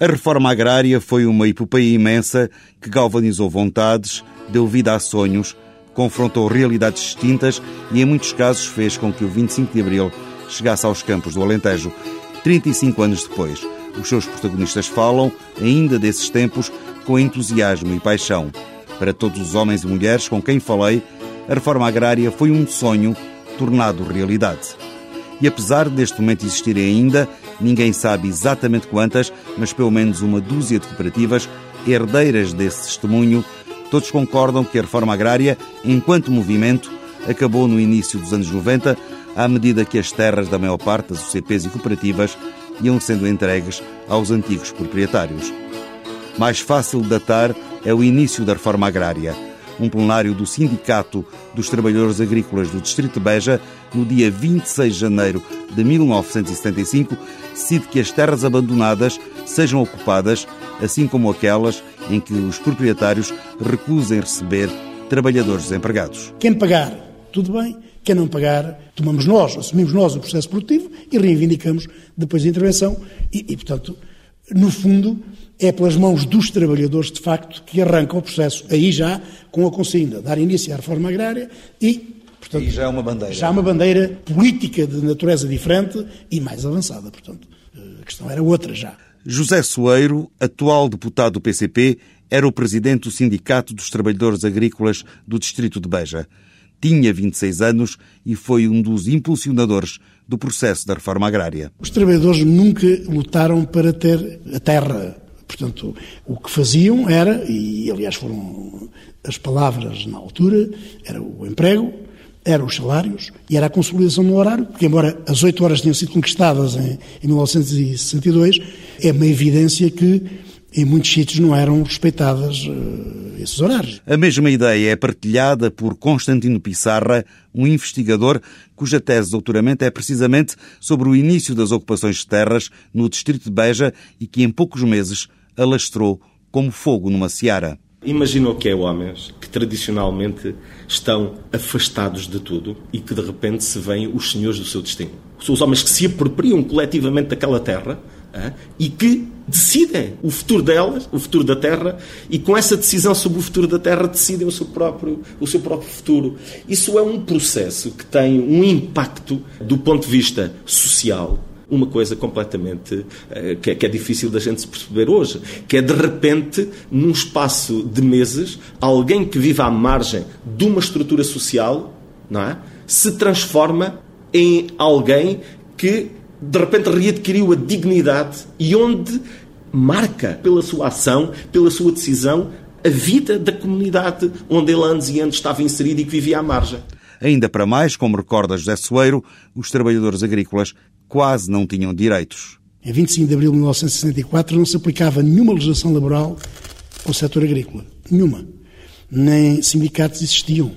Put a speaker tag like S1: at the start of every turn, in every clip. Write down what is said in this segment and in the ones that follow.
S1: A reforma agrária foi uma epopeia imensa que galvanizou vontades, deu vida a sonhos, confrontou realidades distintas e, em muitos casos, fez com que o 25 de Abril chegasse aos campos do Alentejo. 35 anos depois, os seus protagonistas falam, ainda desses tempos, com entusiasmo e paixão. Para todos os homens e mulheres com quem falei, a reforma agrária foi um sonho tornado realidade. E apesar deste momento existirem ainda, ninguém sabe exatamente quantas, mas pelo menos uma dúzia de cooperativas herdeiras desse testemunho, todos concordam que a reforma agrária, enquanto movimento, acabou no início dos anos 90, à medida que as terras da maior parte das UCPs e cooperativas iam sendo entregues aos antigos proprietários. Mais fácil de datar é o início da reforma agrária um plenário do Sindicato dos Trabalhadores Agrícolas do Distrito de Beja, no dia 26 de janeiro de 1975, decide que as terras abandonadas sejam ocupadas, assim como aquelas em que os proprietários recusem receber trabalhadores desempregados.
S2: Quem pagar, tudo bem. Quem não pagar, tomamos nós, assumimos nós o processo produtivo e reivindicamos depois a intervenção. E, e portanto, no fundo, é pelas mãos dos trabalhadores, de facto, que arranca o processo, aí já com a consigna, dar início à reforma agrária e,
S1: portanto, e já é uma bandeira.
S2: Já uma bandeira política de natureza diferente e mais avançada, portanto, a questão era outra já.
S1: José Soeiro, atual deputado do PCP, era o presidente do Sindicato dos Trabalhadores Agrícolas do Distrito de Beja. Tinha 26 anos e foi um dos impulsionadores do processo da reforma agrária.
S2: Os trabalhadores nunca lutaram para ter a terra Portanto, o que faziam era, e aliás foram as palavras na altura, era o emprego, eram os salários e era a consolidação no horário, porque embora as oito horas tenham sido conquistadas em, em 1962, é uma evidência que em muitos sítios não eram respeitadas uh, esses horários.
S1: A mesma ideia é partilhada por Constantino Pissarra, um investigador cuja tese de doutoramento é precisamente sobre o início das ocupações de terras no distrito de Beja e que em poucos meses alastrou como fogo numa seara.
S3: Imagina o que é homens que tradicionalmente estão afastados de tudo e que de repente se veem os senhores do seu destino. São os homens que se apropriam coletivamente daquela terra e que decidem o futuro delas, o futuro da Terra, e com essa decisão sobre o futuro da Terra decidem o seu próprio, o seu próprio futuro. Isso é um processo que tem um impacto do ponto de vista social, uma coisa completamente uh, que, é, que, é, difícil da gente se perceber hoje, que é de repente, num espaço de meses, alguém que vive à margem de uma estrutura social, não é? se transforma em alguém que de repente readquiriu a dignidade e onde marca pela sua ação, pela sua decisão, a vida da comunidade onde ele antes e antes estava inserido e que vivia à margem.
S1: Ainda para mais, como recorda José Soeiro, os trabalhadores agrícolas quase não tinham direitos.
S2: Em 25 de abril de 1964 não se aplicava nenhuma legislação laboral ao setor agrícola. Nenhuma. Nem sindicatos existiam.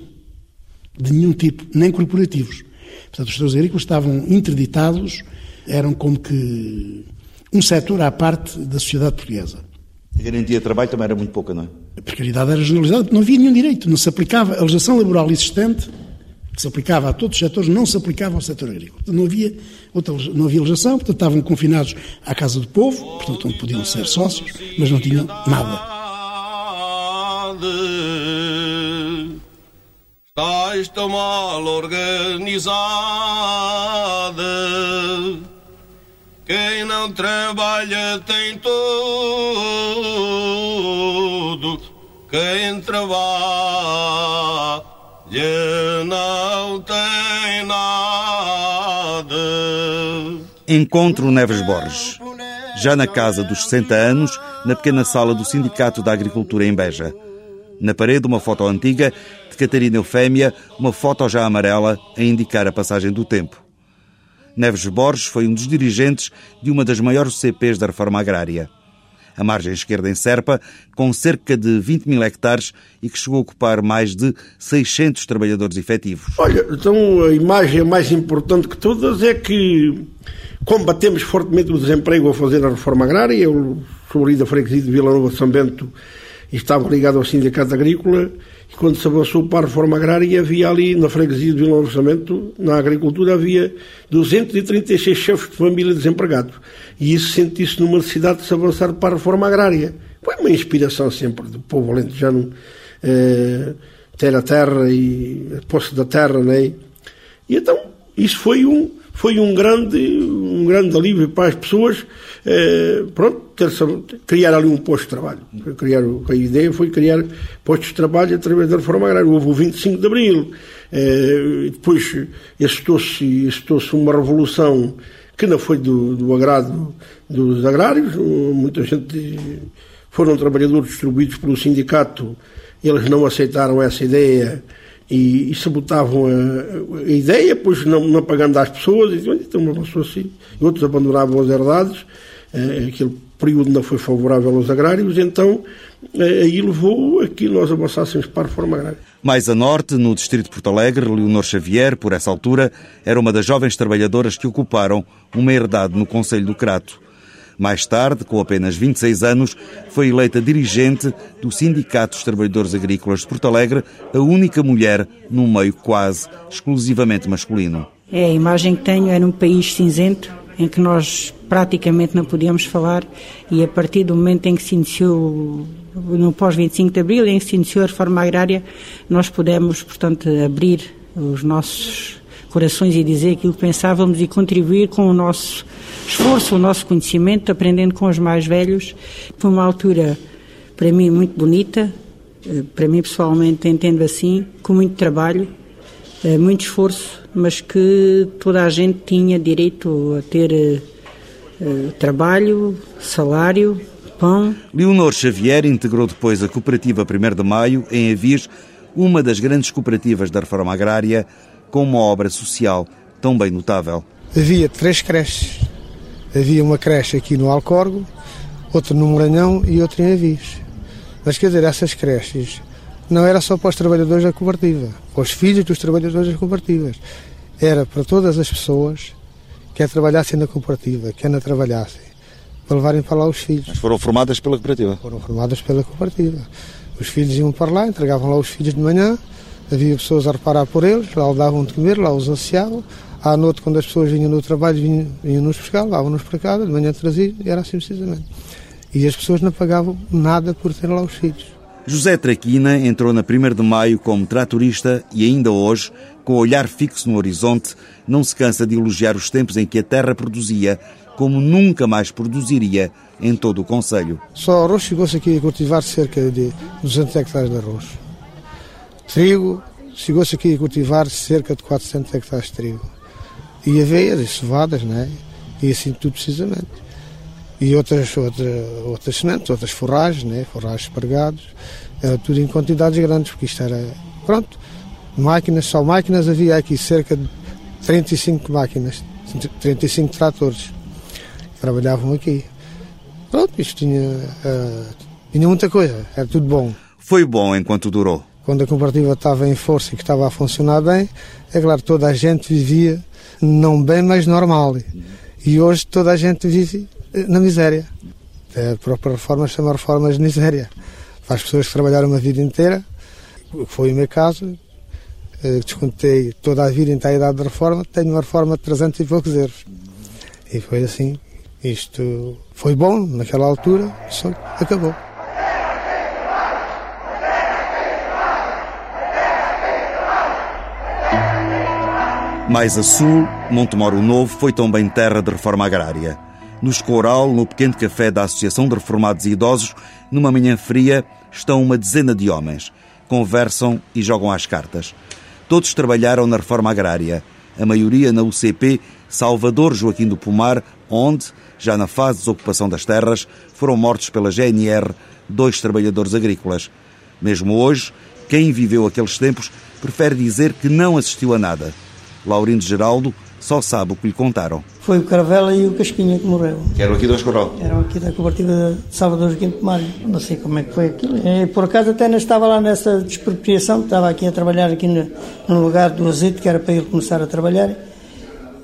S2: De nenhum tipo. Nem corporativos. Portanto, os setores agrícolas estavam interditados eram como que um setor à parte da sociedade portuguesa.
S1: A garantia de trabalho também era muito pouca, não é?
S2: A precariedade era generalizada, não havia nenhum direito, não se aplicava, a legislação laboral existente, que se aplicava a todos os setores, não se aplicava ao setor agrícola. Não havia, outra, não havia legislação, portanto estavam confinados à casa do povo, portanto onde podiam ser sócios, mas não tinham nada. Estás tão mal organizada quem não trabalha tem tudo. Quem trabalha não tem nada.
S1: Encontro Neves Borges. Já na casa dos 60 anos, na pequena sala do Sindicato da Agricultura em Beja. Na parede, uma foto antiga de Catarina Eufémia, uma foto já amarela a indicar a passagem do tempo. Neves Borges foi um dos dirigentes de uma das maiores CPs da reforma agrária. A margem esquerda em Serpa, com cerca de 20 mil hectares e que chegou a ocupar mais de 600 trabalhadores efetivos.
S4: Olha, então a imagem mais importante que todas é que combatemos fortemente o desemprego a fazer a reforma agrária. Eu sou líder freguesia de Vila Nova de São Bento e estava ligado ao Sindicato Agrícola, e quando se avançou para a reforma agrária, havia ali na freguesia de Vila Orçamento, na agricultura, havia 236 chefes de família desempregados. E isso senti-se numa necessidade de se avançar para a reforma agrária. Foi uma inspiração sempre do povo alentejano eh, ter a terra e a posse da terra, né? E então, isso foi um, foi um grande, um grande alívio para as pessoas, eh, pronto, ter, criar ali um posto de trabalho. Criar, a ideia foi criar postos de trabalho através da reforma agrária. Houve o 25 de Abril, eh, depois excitou-se excitou uma revolução que não foi do, do agrado dos agrários, muita gente foram trabalhadores distribuídos pelo sindicato, eles não aceitaram essa ideia e, e sabotavam a, a, ideia, pois não, não pagando às pessoas, e, então avançou assim. E outros abandonavam as herdades, aquele período não foi favorável aos agrários, então eh, aí levou a que nós avançássemos para a reforma agrária.
S1: Mais a norte, no distrito de Porto Alegre, Leonor Xavier, por essa altura, era uma das jovens trabalhadoras que ocuparam uma herdade no Conselho do Crato. Mais tarde, com apenas 26 anos, foi eleita dirigente do Sindicato dos Trabalhadores Agrícolas de Porto Alegre, a única mulher num meio quase exclusivamente masculino.
S5: É a imagem que tenho é num país cinzento, em que nós praticamente não podíamos falar e a partir do momento em que se iniciou no pós-25 de Abril, em que se iniciou a reforma agrária, nós pudemos, portanto, abrir os nossos corações e dizer aquilo que pensávamos e contribuir com o nosso esforço, o nosso conhecimento, aprendendo com os mais velhos. Foi uma altura, para mim, muito bonita, eh, para mim pessoalmente entendo assim, com muito trabalho, eh, muito esforço, mas que toda a gente tinha direito a ter eh, trabalho, salário, pão.
S1: Leonor Xavier integrou depois a Cooperativa 1 de Maio, em Avis, uma das grandes cooperativas da reforma agrária, com uma obra social tão bem notável.
S6: Havia três creches havia uma creche aqui no Alcorgo, outra no Moranhão e outra em Avis. Mas quer dizer, essas creches não era só para os trabalhadores da cooperativa, para os filhos dos trabalhadores das cooperativas. Era para todas as pessoas que a trabalhassem na cooperativa, que ainda trabalhassem, para levarem para lá os filhos.
S1: Mas foram formadas pela cooperativa?
S6: Foram formadas pela cooperativa. Os filhos iam para lá, entregavam lá os filhos de manhã, havia pessoas a reparar por eles, lá o davam de comer, lá os ansiavam, à noite, quando as pessoas vinham do trabalho, vinham, vinham nos buscar, levavam-nos para casa, de manhã traziam, e era assim precisamente. E as pessoas não pagavam nada por ter lá os filhos.
S1: José Traquina entrou na 1 de maio como tratorista e ainda hoje, com o olhar fixo no horizonte, não se cansa de elogiar os tempos em que a terra produzia como nunca mais produziria em todo o Conselho.
S6: Só arroz chegou-se aqui a cultivar cerca de 200 hectares de arroz. Trigo, chegou-se aqui a cultivar cerca de 400 hectares de trigo e aveias e cevadas, né? e assim tudo precisamente. E outras, outras, outras sementes, outras forragens, né? forragens espargados, era tudo em quantidades grandes, porque isto era, pronto, máquinas, só máquinas, havia aqui cerca de 35 máquinas, 35 tratores que trabalhavam aqui. Pronto, isto tinha, uh, tinha muita coisa, era tudo bom.
S1: Foi bom enquanto durou.
S6: Quando a cooperativa estava em força e que estava a funcionar bem, é claro, toda a gente vivia não bem, mas normal. E hoje toda a gente vive eh, na miséria. A própria reforma chama reformas de miséria. Para as pessoas que trabalharam uma vida inteira, foi o meu caso, eh, descontei toda a vida até a idade da reforma, tenho uma reforma de 300 e poucos euros. E foi assim. Isto foi bom naquela altura, só acabou.
S1: Mais a sul, Montemoro Novo foi também terra de reforma agrária. No Escoral, no pequeno café da Associação de Reformados e Idosos, numa manhã fria, estão uma dezena de homens. Conversam e jogam às cartas. Todos trabalharam na reforma agrária. A maioria na UCP Salvador Joaquim do Pomar, onde, já na fase de desocupação das terras, foram mortos pela GNR dois trabalhadores agrícolas. Mesmo hoje, quem viveu aqueles tempos prefere dizer que não assistiu a nada. Laurindo Geraldo só sabe o que lhe contaram.
S7: Foi o Caravela e o Casquinha que morreu.
S1: Que eram aqui do Escoral?
S7: Eram aqui da cooperativa de Salvador Joaquim de Mário. Não sei como é que foi aquilo. E, por acaso até não estava lá nessa despropriação, estava aqui a trabalhar aqui no, no lugar do azeite, que era para ele começar a trabalhar.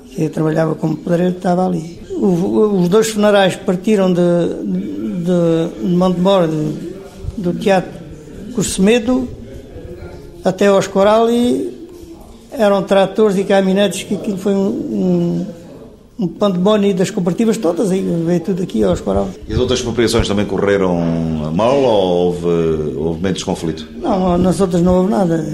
S7: Que trabalhava como pedreiro, estava ali. O, os dois funerais partiram de, de, de Montemor, do Teatro Cursemedo até ao Escoral e eram tratores e caminhonetes que aquilo foi um, um, um pandemónio das cooperativas todas, aí veio tudo aqui ao Escoral.
S1: E as outras expropriações também correram mal ou houve, houve momentos de conflito?
S7: Não, nas outras não houve nada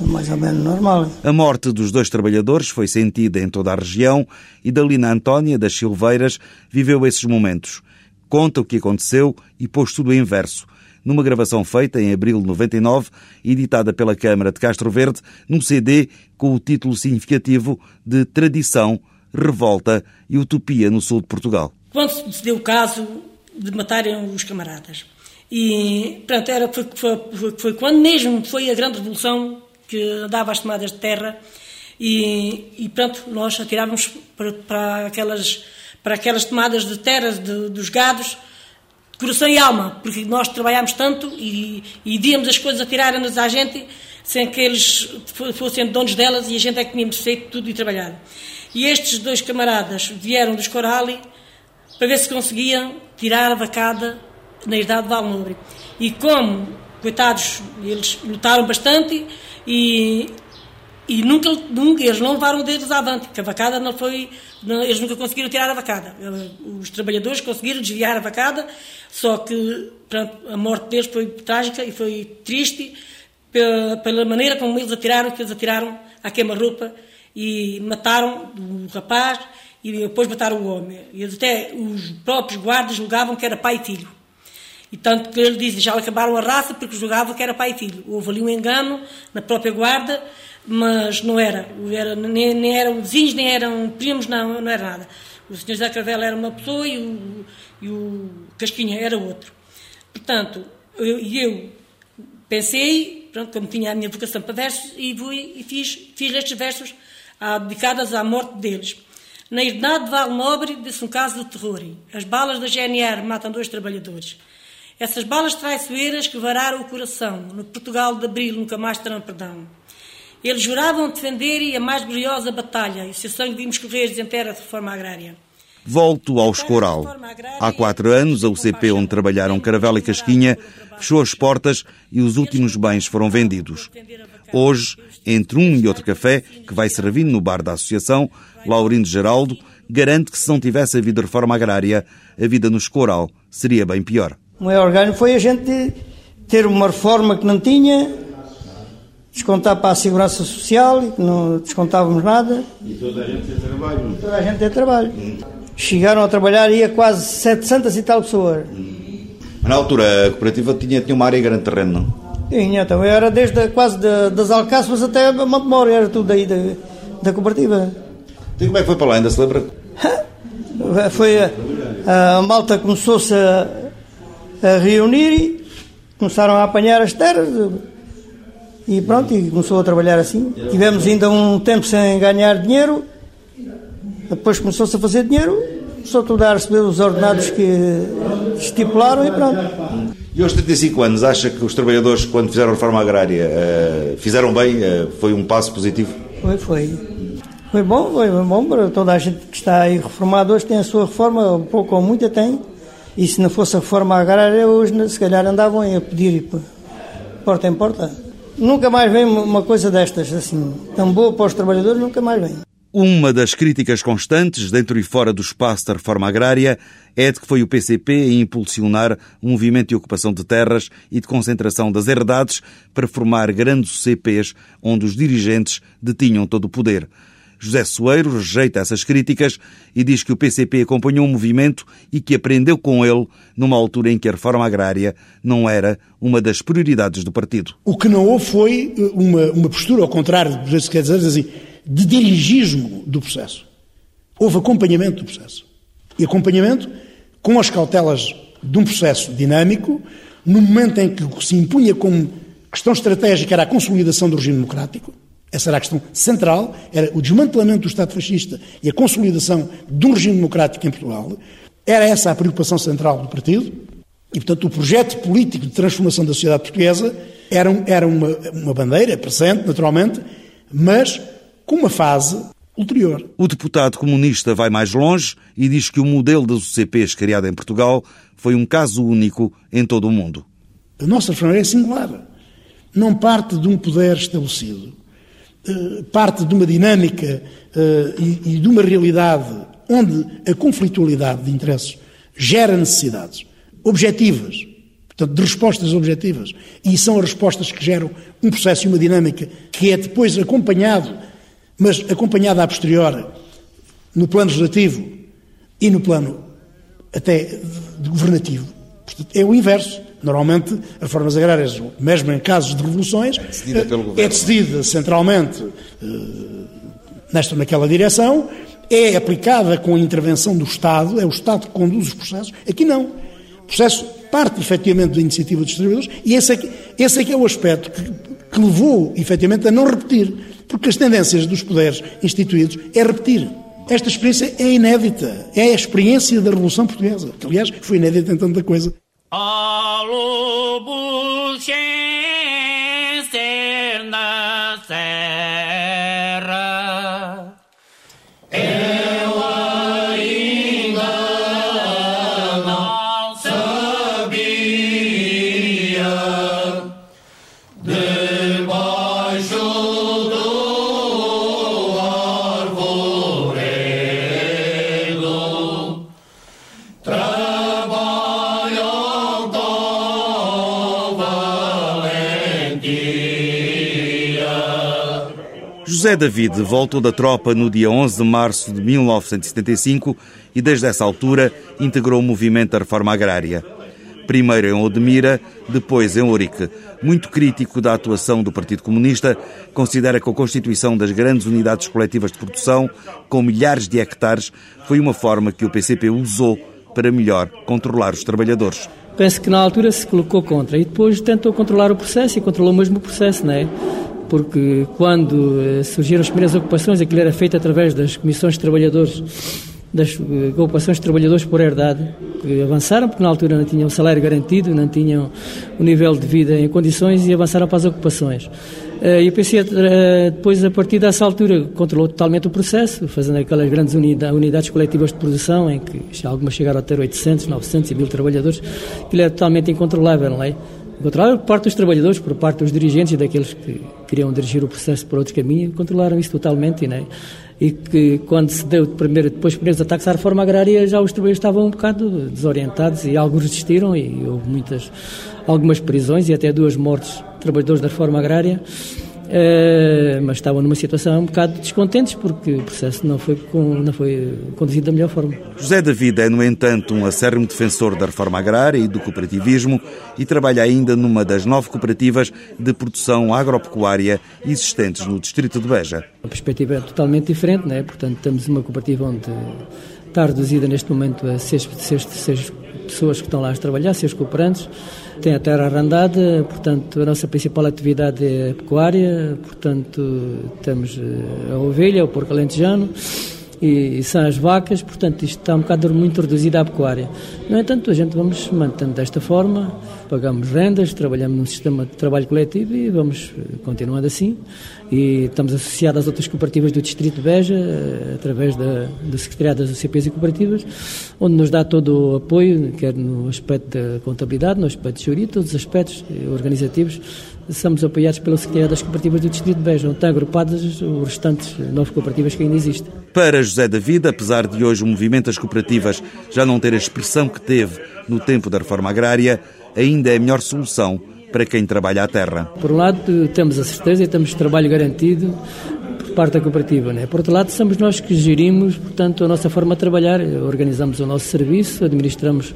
S7: mais ou menos normal.
S1: A morte dos dois trabalhadores foi sentida em toda a região e Dalina Antónia das Silveiras viveu esses momentos. Conta o que aconteceu e pôs tudo em verso numa gravação feita em abril de 99, editada pela Câmara de Castro Verde, num CD com o título significativo de Tradição, Revolta e Utopia no sul de Portugal.
S8: Quando se deu o caso de matarem os camaradas, e pronto, era, foi, foi, foi quando mesmo foi a grande revolução que dava as tomadas de terra, e, e pronto, nós atirávamos para, para, aquelas, para aquelas tomadas de terra de, dos gados coração e alma, porque nós trabalhámos tanto e, e as coisas a tirarem-nos à gente sem que eles fossem donos delas e a gente é que tínhamos feito tudo e trabalhado. E estes dois camaradas vieram dos Corali para ver se conseguiam tirar a vacada na herdade de Valnobre. E como, coitados, eles lutaram bastante e e nunca, nunca, eles não levaram deles avante, porque a vacada não foi. Não, eles nunca conseguiram tirar a vacada. Os trabalhadores conseguiram desviar a vacada, só que pronto, a morte deles foi trágica e foi triste pela, pela maneira como eles atiraram, que eles atiraram à queima-roupa e mataram o rapaz e depois mataram o homem. E até os próprios guardas julgavam que era pai e filho. E tanto que ele disse, já acabaram a raça porque julgavam que era pai e filho. Houve ali um engano na própria guarda mas não era. era nem, nem, eram vizinhos, nem eram primos, não, não era nada. O senhor José Cravela era uma pessoa e o, e o Casquinha era outro. Portanto, eu, eu pensei, pronto, como tinha a minha vocação para versos, e, fui, e fiz, fiz estes versos ah, dedicados à morte deles. Na herdade de Val Nobre disse um caso de terror. As balas da GNR matam dois trabalhadores. Essas balas traiçoeiras que vararam o coração. No Portugal de Abril nunca mais terão perdão. Eles juravam defender a mais gloriosa batalha, e se o sangue vimos correr desentera a reforma agrária.
S1: Volto ao Escoral. Há quatro anos, a UCP, onde trabalharam Caravela e Casquinha, fechou as portas e os últimos bens foram vendidos. Hoje, entre um e outro café, que vai servindo no bar da Associação, Laurindo Geraldo garante que se não tivesse havido reforma agrária, a vida no Escoral seria bem pior.
S7: O maior ganho foi a gente ter uma reforma que não tinha, descontar para a Segurança Social e não descontávamos nada.
S1: E toda a gente tem trabalho.
S7: Toda a gente tem trabalho. Chegaram a trabalhar ia quase 700 e tal pessoas.
S1: Na altura a cooperativa tinha, tinha uma área grande de terreno, não?
S7: Tinha, então era desde quase de, das Alcáçovas até memória, era tudo aí da, da cooperativa.
S1: E como é que foi para lá, ainda se lembra?
S7: foi a, a malta começou-se a, a reunir e começaram a apanhar as terras, e pronto, e começou a trabalhar assim. Tivemos ainda um tempo sem ganhar dinheiro, depois começou-se a fazer dinheiro, começou tudo a receber os ordenados que estipularam e pronto.
S1: E aos 35 anos, acha que os trabalhadores, quando fizeram a reforma agrária, eh, fizeram bem? Eh, foi um passo positivo?
S7: Foi, foi. Foi bom, foi bom para toda a gente que está aí reformado hoje tem a sua reforma, pouco ou muita tem. E se não fosse a reforma agrária, hoje se calhar andavam a pedir porta em porta. Nunca mais vem uma coisa destas, assim, tão boa para os trabalhadores, nunca mais vem.
S1: Uma das críticas constantes dentro e fora do espaço da reforma agrária é de que foi o PCP a impulsionar um movimento de ocupação de terras e de concentração das herdades para formar grandes CPs onde os dirigentes detinham todo o poder. José Soeiro rejeita essas críticas e diz que o PCP acompanhou o movimento e que aprendeu com ele numa altura em que a reforma agrária não era uma das prioridades do partido.
S2: O que não houve foi eh, uma, uma postura, ao contrário, se quer dizer assim, de dirigismo do processo. Houve acompanhamento do processo. E acompanhamento com as cautelas de um processo dinâmico, no momento em que se impunha como questão estratégica era a consolidação do regime democrático, essa era a questão central, era o desmantelamento do Estado fascista e a consolidação de um regime democrático em Portugal. Era essa a preocupação central do partido. E, portanto, o projeto político de transformação da sociedade portuguesa era, era uma, uma bandeira presente, naturalmente, mas com uma fase ulterior.
S1: O deputado comunista vai mais longe e diz que o modelo das UCPs criado em Portugal foi um caso único em todo o mundo.
S2: A nossa reforma é singular. Não parte de um poder estabelecido. Uh, parte de uma dinâmica uh, e, de uma realidade onde a conflitualidade de interesses gera necessidades objetivas, portanto, de respostas objetivas. E são as respostas que geram um processo e uma dinâmica que é depois acompanhado, mas acompanhado a posteriori, no plano legislativo e no plano até governativo. Portanto, é o inverso. Normalmente, as reformas agrárias, mesmo em casos de revoluções, é decidida, é decidida centralmente eh, nesta naquela direção, é aplicada com a intervenção do Estado, é o Estado que conduz os processos. Aqui não. O processo parte efetivamente da iniciativa dos trabalhadores e esse é que, esse é, que é o aspecto que, que levou efetivamente a não repetir, porque as tendências dos poderes instituídos é repetir. Esta experiência é inédita, é a experiência da Revolução Portuguesa, que aliás foi inédita em tanta coisa. 道路不平。
S1: José David voltou da tropa no dia 11 de março de 1975 e, desde essa altura, integrou o movimento da reforma agrária. Primeiro em Odmira, depois em Ourique. Muito crítico da atuação do Partido Comunista, considera que a constituição das grandes unidades coletivas de produção, com milhares de hectares, foi uma forma que o PCP usou para melhor controlar os trabalhadores.
S9: Penso que na altura se colocou contra e depois tentou controlar o processo e controlou mesmo o processo, não é? Porque quando eh, surgiram as primeiras ocupações, aquilo era feito através das comissões de trabalhadores, das eh, ocupações de trabalhadores por herdade, que avançaram, porque na altura não tinham salário garantido, não tinham o nível de vida em condições e avançaram para as ocupações. Eh, e eu pensei, depois, a partir dessa altura, controlou totalmente o processo, fazendo aquelas grandes unidades coletivas de produção, em que algumas chegaram a ter 800, 900 e 1000 trabalhadores, aquilo era totalmente incontrolável, não é? Controlaram por parte dos trabalhadores, por parte dos dirigentes e daqueles que queriam dirigir o processo por outro caminho, controlaram isso totalmente, né? E que quando se deu primeiro, depois dos primeiros ataques à reforma agrária, já os trabalhadores estavam um bocado desorientados e alguns resistiram e houve muitas, algumas prisões e até duas mortes de trabalhadores da reforma agrária. Uh, mas estavam numa situação um bocado descontentes porque o processo não foi, não foi conduzido da melhor forma.
S1: José David é, no entanto, um acérrimo defensor da reforma agrária e do cooperativismo e trabalha ainda numa das nove cooperativas de produção agropecuária existentes no distrito de Beja.
S9: A perspectiva é totalmente diferente, né? portanto, temos uma cooperativa onde está reduzida neste momento a seis, seis, seis pessoas que estão lá a trabalhar, seis cooperantes tem a terra arrendada, portanto, a nossa principal atividade é pecuária, portanto, temos eh, a ovelha, o porco alentejano e, são as vacas, portanto, isto está um bocado muito reduzido à pecuária. No entanto, a gente vamos mantendo desta forma, pagamos rendas, trabalhamos num sistema de trabalho coletivo e vamos eh, continuando assim. E estamos associados às outras cooperativas do Distrito de Beja, eh, através da, do Secretariado das UCPs e Cooperativas, onde nos dá todo o apoio, quer no aspecto da contabilidade, no aspecto jurídico, todos os aspectos eh, organizativos, somos apoiados pelo Secretariado das Cooperativas do Distrito de Beja, onde estão agrupadas os restantes nove cooperativas que ainda existem.
S1: Para José David, apesar de hoje o movimento das cooperativas já não ter a expressão que teve no tempo da reforma agrária, ainda é a melhor solução para quem trabalha a terra.
S9: Por um lado, temos a certeza e temos trabalho garantido por parte da cooperativa. Né? Por outro lado, somos nós que gerimos, portanto, a nossa forma de trabalhar, organizamos o nosso serviço, administramos,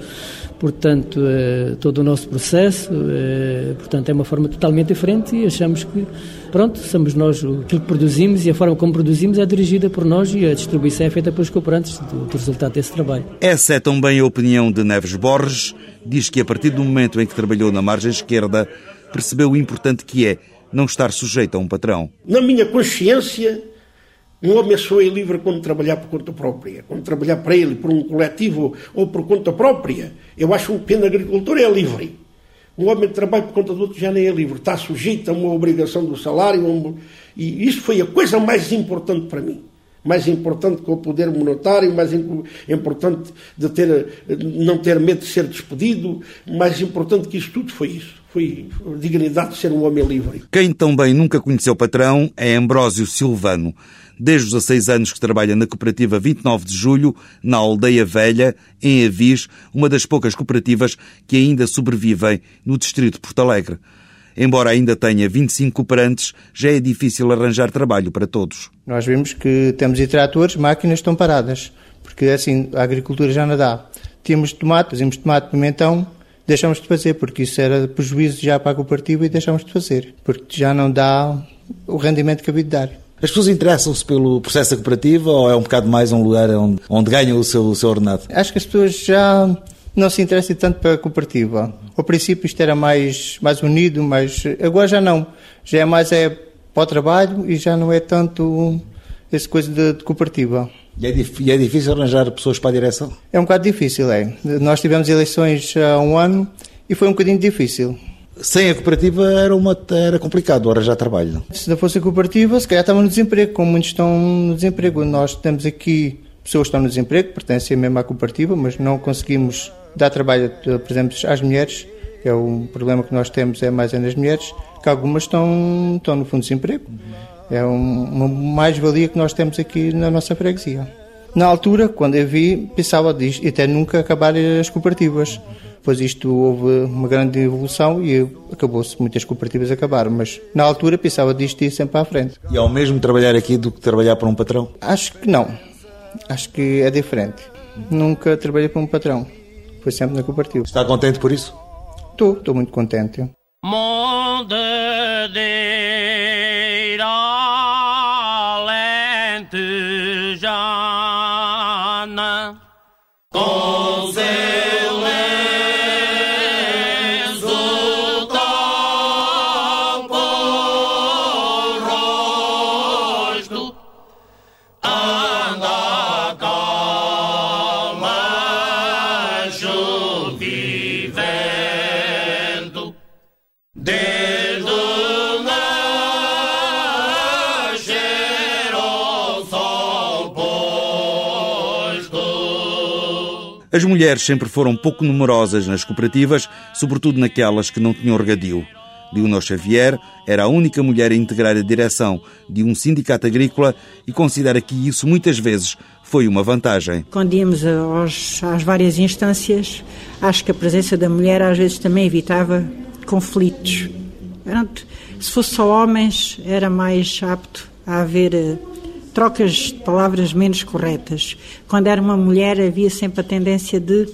S9: portanto, eh, todo o nosso processo, eh, portanto, é uma forma totalmente diferente e achamos que, pronto, somos nós, aquilo que produzimos e a forma como produzimos é dirigida por nós e a distribuição é feita pelos cooperantes do, do resultado desse trabalho.
S1: Essa é também a opinião de Neves Borges, diz que a partir do momento em que trabalhou na margem esquerda, percebeu o importante que é não estar sujeito a um patrão.
S4: Na minha consciência, um homem só é livre quando trabalhar por conta própria. Quando trabalhar para ele, por um coletivo ou por conta própria, eu acho que um pequeno agricultor é livre. Um homem que trabalha por conta do outro já nem é livre. Está sujeito a uma obrigação do salário. E isso foi a coisa mais importante para mim. Mais importante que o poder monetário, mais importante de ter, não ter medo de ser despedido, mais importante que isso tudo foi isso. Foi a dignidade de ser um homem livre.
S1: Quem também nunca conheceu patrão é Ambrósio Silvano. Desde os 16 anos que trabalha na cooperativa 29 de Julho, na Aldeia Velha, em Avis, uma das poucas cooperativas que ainda sobrevivem no distrito de Porto Alegre. Embora ainda tenha 25 cooperantes, já é difícil arranjar trabalho para todos.
S10: Nós vemos que temos e tratores, máquinas estão paradas, porque assim a agricultura já não dá. Tínhamos tomate, fazíamos tomate, pimentão, deixamos de fazer, porque isso era prejuízo já para a cooperativa e deixamos de fazer, porque já não dá o rendimento que havia de dar.
S11: As pessoas interessam-se pelo processo da cooperativa ou é um bocado mais um lugar onde, onde ganham o seu, o seu ordenado?
S10: Acho que as pessoas já não se interessam tanto pela cooperativa. Ao princípio isto era mais, mais unido, mas agora já não. Já é mais é para o trabalho e já não é tanto essa coisa de, de cooperativa.
S11: E é, e é, difícil arranjar pessoas para a direção?
S10: É um bocado difícil, é. Nós tivemos eleições há um ano e foi um bocadinho difícil.
S11: Sem a cooperativa era, uma, era complicado arranjar trabalho.
S10: Se não fosse a cooperativa, se calhar estavam no desemprego, como muitos estão no desemprego. Nós temos aqui pessoas que estão no desemprego, pertencem mesmo à cooperativa, mas não conseguimos dar trabalho, por exemplo, às mulheres. É o problema que nós temos é mais é nas mulheres, que algumas estão, estão no fundo de desemprego. É uma mais-valia que nós temos aqui na nossa freguesia. Na altura, quando eu vi, pensava disto, e até nunca acabar as cooperativas. Depois isto houve uma grande evolução e acabou-se, muitas cooperativas acabaram, mas na altura pensava disto ir sempre à frente.
S11: E é o mesmo trabalhar aqui do que trabalhar para um patrão?
S10: Acho que não. Acho que é diferente. Nunca trabalhei para um patrão. Foi sempre na cooperativa.
S11: Está contente por isso?
S10: Estou, estou muito contente.
S12: Monde
S1: As mulheres sempre foram pouco numerosas nas cooperativas, sobretudo naquelas que não tinham regadio. Leonor Xavier era a única mulher a integrar a direção de um sindicato agrícola e considera que isso muitas vezes foi uma vantagem.
S5: Quando íamos aos, às várias instâncias, acho que a presença da mulher às vezes também evitava conflitos. Se fosse só homens, era mais apto a haver eh, trocas de palavras menos corretas. Quando era uma mulher, havia sempre a tendência de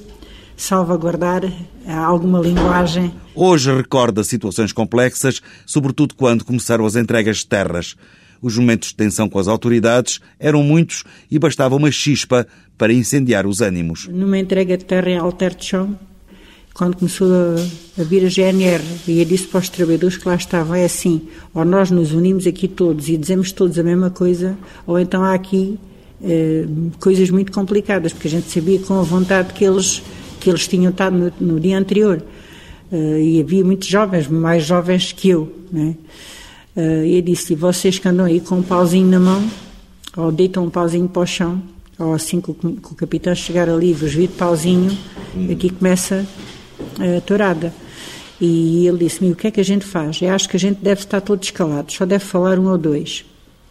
S5: salvaguardar eh, alguma linguagem.
S1: Hoje recorda situações complexas, sobretudo quando começaram as entregas de terras. Os momentos de tensão com as autoridades eram muitos e bastava uma chispa para incendiar os ânimos.
S5: Numa entrega de terra em Alter de Chão, quando começou a, a vir a GNR, e eu disse para os trabalhadores que lá estavam, é assim, ou nós nos unimos aqui todos e dizemos todos a mesma coisa, ou então há aqui eh, coisas muito complicadas, porque a gente sabia com a vontade que eles, que eles tinham estado no, no dia anterior. Uh, e havia muitos jovens, mais jovens que eu. Né? Uh, e eu disse: e vocês que andam aí com um pauzinho na mão, ou deitam um pauzinho para o chão, ou assim que o, que o capitão chegar ali vos vir de pauzinho, aqui começa tourada. E ele disse-me: o que é que a gente faz? Eu acho que a gente deve estar todos calados, só deve falar um ou dois.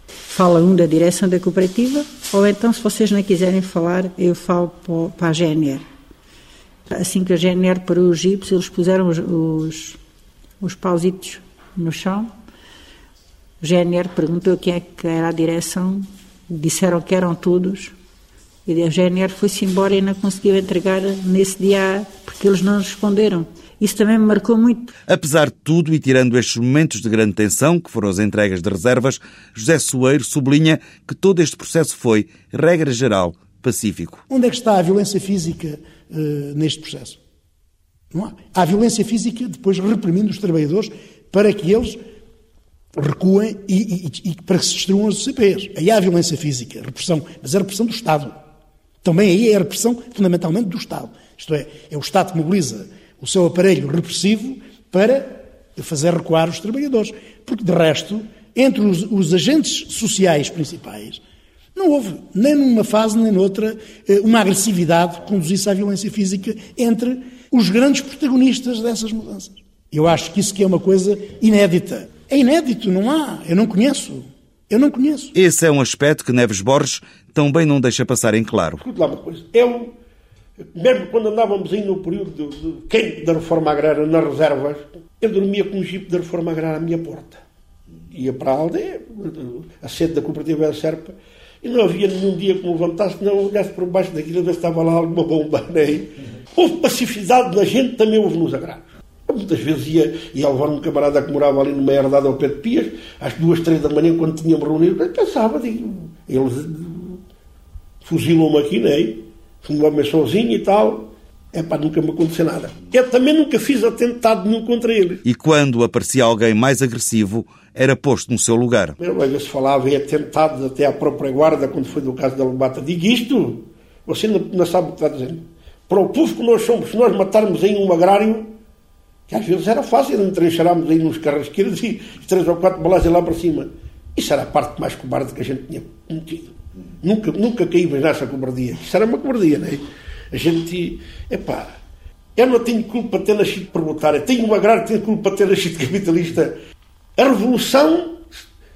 S5: Fala um da direção da cooperativa, ou então, se vocês não quiserem falar, eu falo para a GNR. Assim que a GNR parou os jipes, eles puseram os, os, os pausitos no chão. O GNR perguntou quem é que era a direção, disseram que eram todos. E a GNR foi-se embora e não conseguiu entregar nesse dia porque eles não responderam. Isso também me marcou muito.
S1: Apesar de tudo e tirando estes momentos de grande tensão, que foram as entregas de reservas, José Soeiro sublinha que todo este processo foi, regra geral, pacífico.
S2: Onde é que está a violência física uh, neste processo? Não há. Há violência física depois reprimindo os trabalhadores para que eles recuem e, e, e para que se destruam os CPs. Aí há violência física, repressão, mas é a repressão do Estado. Também aí é a repressão fundamentalmente do Estado. Isto é, é o Estado que mobiliza o seu aparelho repressivo para fazer recuar os trabalhadores. Porque, de resto, entre os, os agentes sociais principais, Não houve, nem numa fase nem noutra, eh, uma agressividade que conduzisse à violência física entre os grandes protagonistas dessas mudanças. Eu acho que isso que é uma coisa inédita. É inédito, não há. Eu não conheço. Eu não conheço.
S1: Esse é um aspecto que Neves Borges também não deixa passar em claro.
S4: Escute lá uma coisa. Eu, mesmo quando andávamos aí no período de, de quente da reforma agrária nas reservas, eu dormia com um jipe da reforma agrária à minha porta. Ia para a aldeia, a sede da cooperativa da Serpa, e não havia nenhum dia que me levantasse, não olhasse por baixo daquilo, ver se estava lá alguma bomba. Né? Houve pacificidade da gente, também houve nos agrários. Muitas vezes ia, ia levar um camarada que morava ali numa herdade ao pé de Pias, às duas, três da manhã, quando tínhamos reunido, eu pensava, digo, eles fuzilam-me aqui, né? Fumava-me sozinho e tal. É para nunca me acontecer nada. Eu também nunca fiz atentado nenhum contra eles.
S1: E quando aparecia alguém mais agressivo, era posto no seu lugar.
S4: Vez se falava em atentados até à própria guarda, quando foi do caso da Lobata. Digo isto, você não, não sabe o que está dizendo. Para o povo que nós somos, se nós matarmos em um agrário, que às vezes era fácil, entrecharmos aí nos carrasqueiros e três ou quatro balas lá para cima. Isso era a parte mais cobarde que a gente tinha cometido. Nunca, nunca caímos nessa cobardia. Isso era uma cobardia, não é? A gente, epá, eu não tenho culpa de ter nascido proletário, tenho um agrário que tem culpa de ter nascido capitalista. A revolução,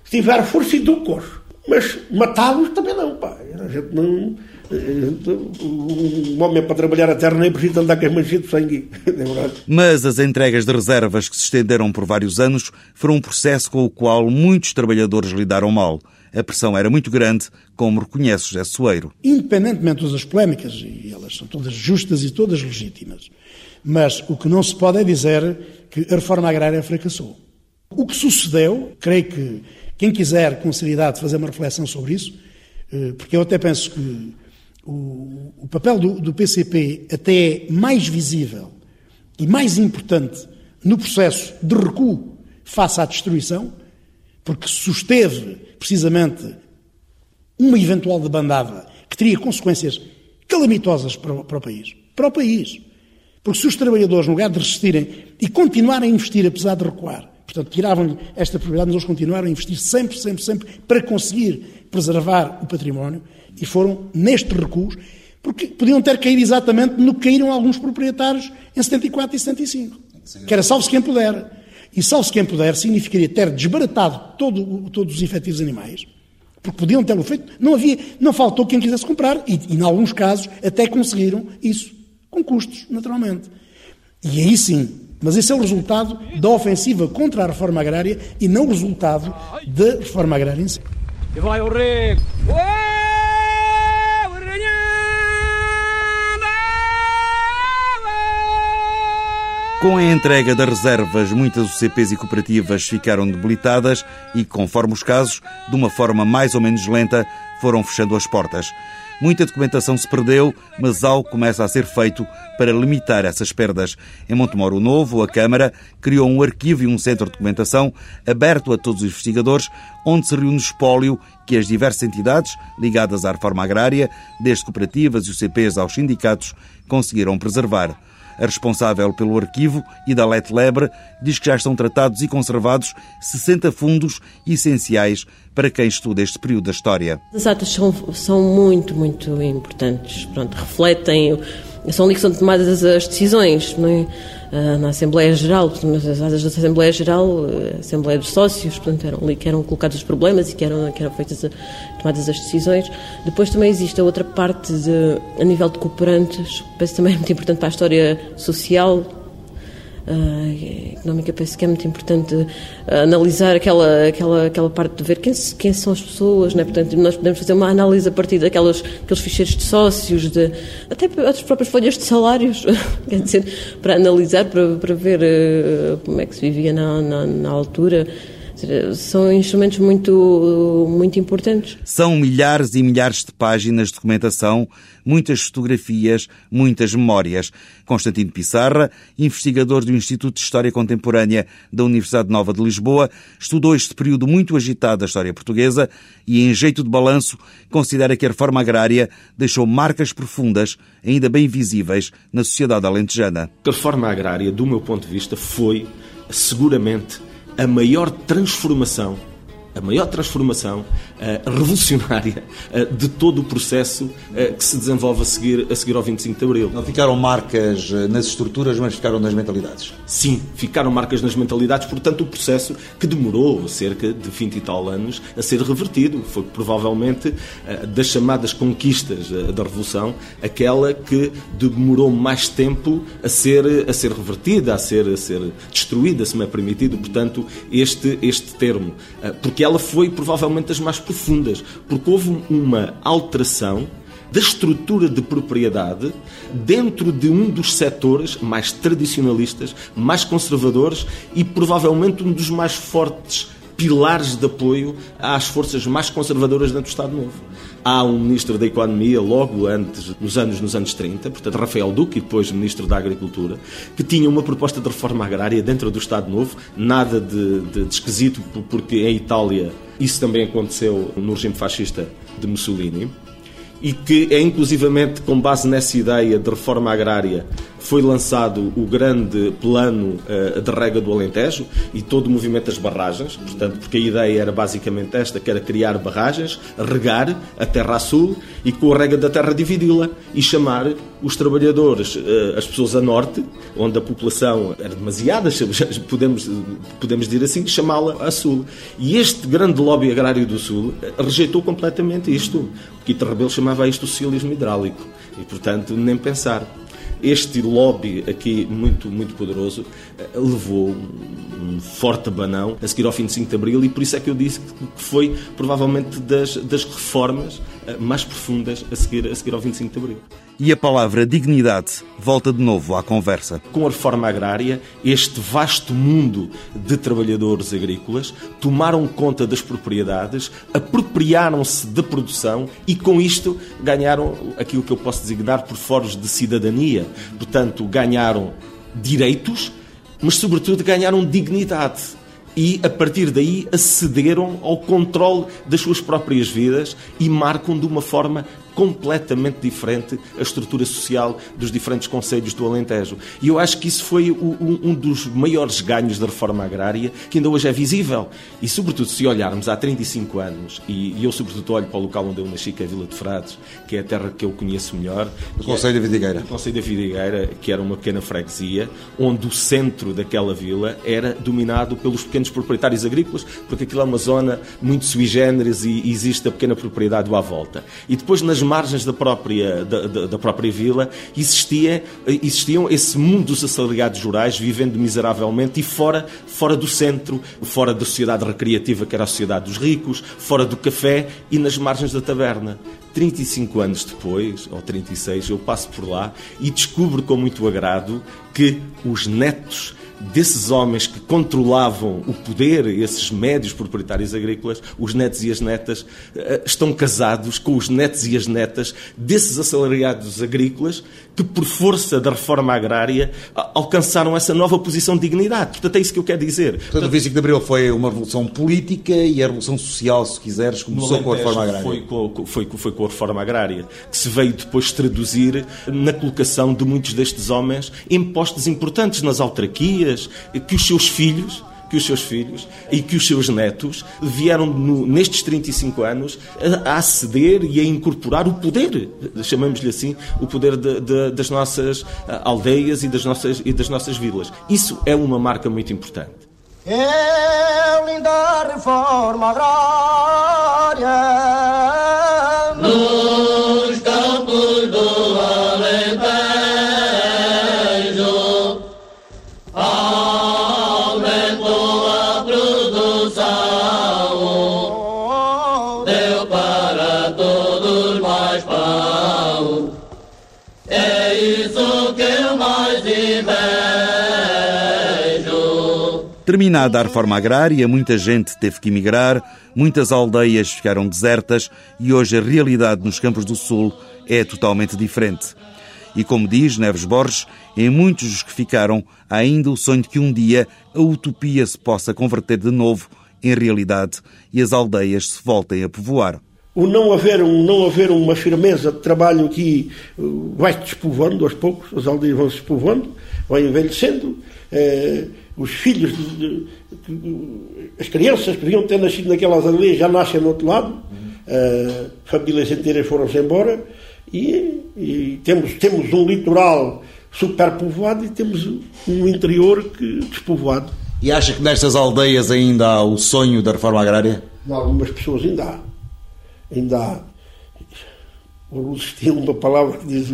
S4: se tiver força, educa-os. Mas matá-los também não, pá. A gente não. Um homem para trabalhar a terra nem precisa andar com as mãos de sangue. É.
S1: Mas as entregas de reservas que se estenderam por vários anos foram um processo com o qual muitos trabalhadores lidaram mal. A pressão era muito grande, como reconhece José Soeiro.
S2: Independentemente das polémicas, e elas são todas justas e todas legítimas, mas o que não se pode é dizer que a reforma agrária fracassou. O que sucedeu, creio que quem quiser com seriedade fazer uma reflexão sobre isso, porque eu até penso que o, o papel do, do PCP até é mais visível e mais importante no processo de recuo face à destruição, porque susteve precisamente uma eventual debandada que teria consequências calamitosas para o, para o país. Para o país. Porque se os trabalhadores, no lugar de resistirem e continuarem a investir, apesar de recuar, portanto, tiravam-lhe esta prioridade, mas eles continuaram a investir sempre, sempre, sempre para conseguir preservar o património e foram nestes recuos, porque podiam ter caído exatamente no que caíram alguns proprietários em 74 e 75. Que era salve-se quem puder. E salve-se quem puder significaria ter desbaratado todo, todos os efetivos animais, porque podiam tê-lo feito. Não havia, não faltou quem quisesse comprar, e, e em alguns casos até conseguiram isso, com custos, naturalmente. E aí sim, mas esse é o resultado da ofensiva contra a reforma agrária e não o resultado da reforma agrária em si.
S12: E vai o rei!
S1: Com a entrega das reservas, muitas UCPs e cooperativas ficaram debilitadas e, conforme os casos, de uma forma mais ou menos lenta, foram fechando as portas. Muita documentação se perdeu, mas algo começa a ser feito para limitar essas perdas. Em Montemoro Novo, a Câmara criou um arquivo e um centro de documentação aberto a todos os investigadores, onde se reúne o espólio que as diversas entidades ligadas à reforma agrária, desde cooperativas e UCPs aos sindicatos, conseguiram preservar. A responsável pelo arquivo e da Let Lebre diz que já estão tratados e conservados 60 fundos essenciais para quem estuda este período da história.
S13: As atas são, são muito, muito importantes. Pronto, refletem, são ali que são tomadas as decisões, não é? Na Assembleia Geral, as atas da Assembleia Geral, a Assembleia dos Sócios, portanto, eram ali que eram colocados os problemas e que eram, que eram feitas, tomadas as decisões. Depois também existe a outra parte de, a nível de cooperantes, penso também é muito importante para a história social, Uh, económica penso que é muito importante uh, analisar aquela, aquela, aquela parte de ver quem, quem são as pessoas, né? portanto nós podemos fazer uma análise a partir daquelas, daqueles ficheiros de sócios, de, até as próprias folhas de salários, quer dizer, para analisar, para, para ver uh, como é que se vivia na, na, na altura são instrumentos muito, muito importantes.
S1: São milhares e milhares de páginas de documentação, muitas fotografias, muitas memórias. Constantino Pissarra, investigador do Instituto de História Contemporânea da Universidade Nova de Lisboa, estudou este período muito agitado da história portuguesa e, em jeito de balanço, considera que a reforma agrária deixou marcas profundas, ainda bem visíveis, na sociedade alentejana.
S3: A reforma agrária, do meu ponto de vista, foi seguramente a maior transformação, a maior transformação revolucionária de todo o processo que se desenvolve a seguir, a seguir ao 25 de Abril.
S11: Não ficaram marcas nas estruturas, mas ficaram nas mentalidades?
S3: Sim, ficaram marcas nas mentalidades, portanto, o processo que demorou cerca de 20 e tal anos a ser revertido. Foi provavelmente das chamadas conquistas da Revolução aquela que demorou mais tempo a ser, a ser revertida, a ser, a ser destruída, se me é permitido, portanto, este, este termo. Porque ela foi provavelmente das mais profundas, porque houve uma alteração da estrutura de propriedade dentro de um dos setores mais tradicionalistas, mais conservadores e provavelmente um dos mais fortes pilares de apoio às forças mais conservadoras dentro do Estado Novo. Há um ministro da Economia, logo antes, nos anos, nos anos 30, portanto Rafael Duque, depois ministro da Agricultura, que tinha uma proposta de reforma agrária dentro do Estado Novo, nada de, de, de esquisito, porque em Itália isso também aconteceu no regime fascista de Mussolini, e que é inclusivamente com base nessa ideia de reforma agrária foi lançado o grande plano uh, de rega do Alentejo e todo o movimento das barragens, portanto, porque a ideia era basicamente esta, que era criar barragens, regar a terra a sul e com a rega da terra dividi-la e chamar os trabalhadores, uh, as pessoas a norte, onde a população era demasiada, podemos, podemos dizer assim, chamá-la a sul. E este grande lobby agrário do sul eh, rejeitou completamente isto. O Quito Rebelo chamava isto o socialismo hidráulico. E, portanto, nem pensar este lobby aqui muito, muito poderoso eh, levou um forte banão a seguir ao fim de 5 de Abril e por isso é que eu disse que foi provavelmente das, das reformas mais profundas a seguir, a seguir ao 25 de Abril.
S1: E a palavra dignidade volta de novo à conversa.
S3: Com a reforma agrária, este vasto mundo de trabalhadores agrícolas tomaram conta das propriedades, apropriaram-se da produção e, com isto, ganharam aquilo que eu posso designar por foros de cidadania. Portanto, ganharam direitos, mas, sobretudo, ganharam dignidade e, a partir daí, acederam ao controle das suas próprias vidas e marcam de uma forma completamente diferente a estrutura social dos diferentes conselhos do Alentejo. E eu acho que isso foi um, um dos maiores ganhos da reforma agrária, que ainda hoje é visível. E, sobretudo, se olharmos há 35 anos, e, e eu, sobretudo, olho para o local onde eu nasci, que é a Vila de Frades, que é a terra que eu conheço melhor.
S11: O Conselho
S3: é,
S11: da Vidigueira.
S3: O Conselho da Vidigueira, que era uma pequena freguesia, onde o centro daquela vila era dominado pelos pequenos proprietários agrícolas, porque aquilo é uma zona muito sui generis e existe a pequena propriedade à volta. E depois, nas margens da própria, da, da, da própria vila existia, existiam esse mundo dos assalariados rurais vivendo miseravelmente e fora, fora do centro, fora da sociedade recreativa que era a sociedade dos ricos, fora do café e nas margens da taberna. 35 anos depois, ou 36, eu passo por lá e descubro com muito agrado que os netos desses homens que controlavam o poder, esses médios proprietários agrícolas, os netos e as netas, eh, estão casados com os netos e as netas desses assalariados agrícolas que, por força da reforma agrária, alcançaram essa nova posição de dignidade. Portanto, é isso que eu quero dizer.
S11: Portanto, o 25 de Abril foi uma revolução política e a revolução social, se quiseres, começou com a reforma agrária.
S3: Foi com, foi, foi com a reforma agrária, que se veio depois traduzir na colocação de muitos destes homens em postos importantes nas autarquias, que os seus filhos que os seus filhos e que os seus netos vieram no, nestes 35 anos a, a, aceder e a incorporar o poder, chamamos-lhe assim, o poder de, de, das nossas aldeias e das nossas, e das nossas vilas. Isso é uma marca muito importante. É linda reforma agrária
S1: Terminada a reforma agrária, muita gente teve que emigrar, muitas aldeias ficaram desertas e hoje a realidade nos campos do Sul é totalmente diferente. E como diz Neves Borges, em muitos dos que ficaram há ainda o sonho de que um dia a utopia se possa converter de novo em realidade e as aldeias se voltem a povoar.
S4: O não haver, um, não haver uma firmeza de trabalho que uh, vai-se despovoando aos poucos, as aldeias vão se despovoando, vão envelhecendo, eh, os filhos, de, de, as crianças que deviam ter nascido naquelas aldeias já nascem no outro lado, uh, famílias inteiras foram-se embora e, e, temos, temos um litoral superpovoado e temos um interior que, despovoado.
S11: E acha que nestas aldeias ainda há o sonho da reforma agrária?
S4: De algumas pessoas ainda há. Ainda há. O Lúcio tem uma palavra que diz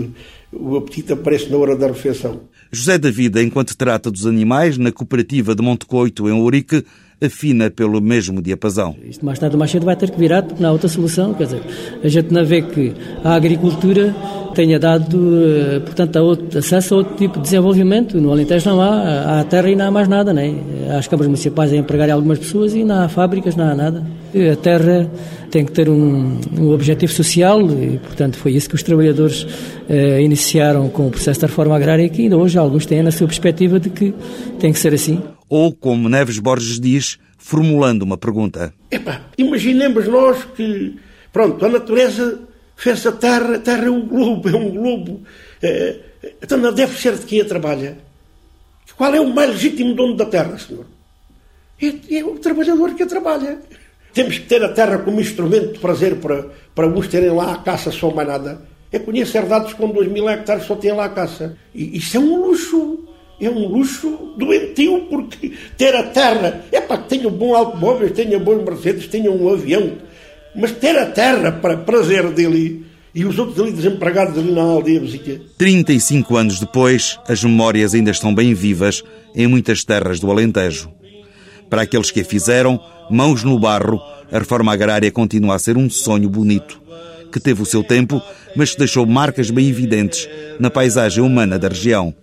S4: o apetite aparece na hora da refeição.
S1: José David, enquanto trata dos animais, na cooperativa de Montecoito, em Ourique, afina pelo mesmo diapasão.
S9: Isto mais tarde ou mais cedo vai ter que virar, porque não há outra solução. Quer dizer, a gente não vê que a agricultura tenha dado, eh, portanto, a outro, acesso a outro tipo de desenvolvimento. No Alentejo não há, há terra e não há mais nada, né? Há as câmaras municipais a empregarem algumas pessoas e não há fábricas, não há nada. A terra tem que ter um, um objetivo social e, portanto, foi isso que os trabalhadores eh, iniciaram com o processo da reforma agrária que ainda hoje alguns têm na sua perspectiva de que tem que ser assim.
S1: Ou, como Neves Borges diz, formulando uma pergunta.
S4: Epa, imaginemos nós que, pronto, a natureza fez a Terra, a Terra é um globo, é um globo. É, então não deve ser de quem a trabalha. Qual é o mais legítimo dono da Terra, senhor? É, é o trabalhador que a trabalha. Temos que ter a terra como instrumento de prazer para, para uns terem lá a caça só mais nada. Eu conheço herdados com 2 mil hectares só têm lá a caça. E isso é um luxo. É um luxo doentio, porque ter a terra. É para que tenham bons automóveis, tenham bons Mercedes, tenham um avião. Mas ter a terra para prazer dele e os outros ali desempregados ali na aldeia vizinha.
S1: 35 anos depois, as memórias ainda estão bem vivas em muitas terras do Alentejo. Para aqueles que a fizeram, mãos no barro, a reforma agrária continua a ser um sonho bonito, que teve o seu tempo, mas que deixou marcas bem evidentes na paisagem humana da região.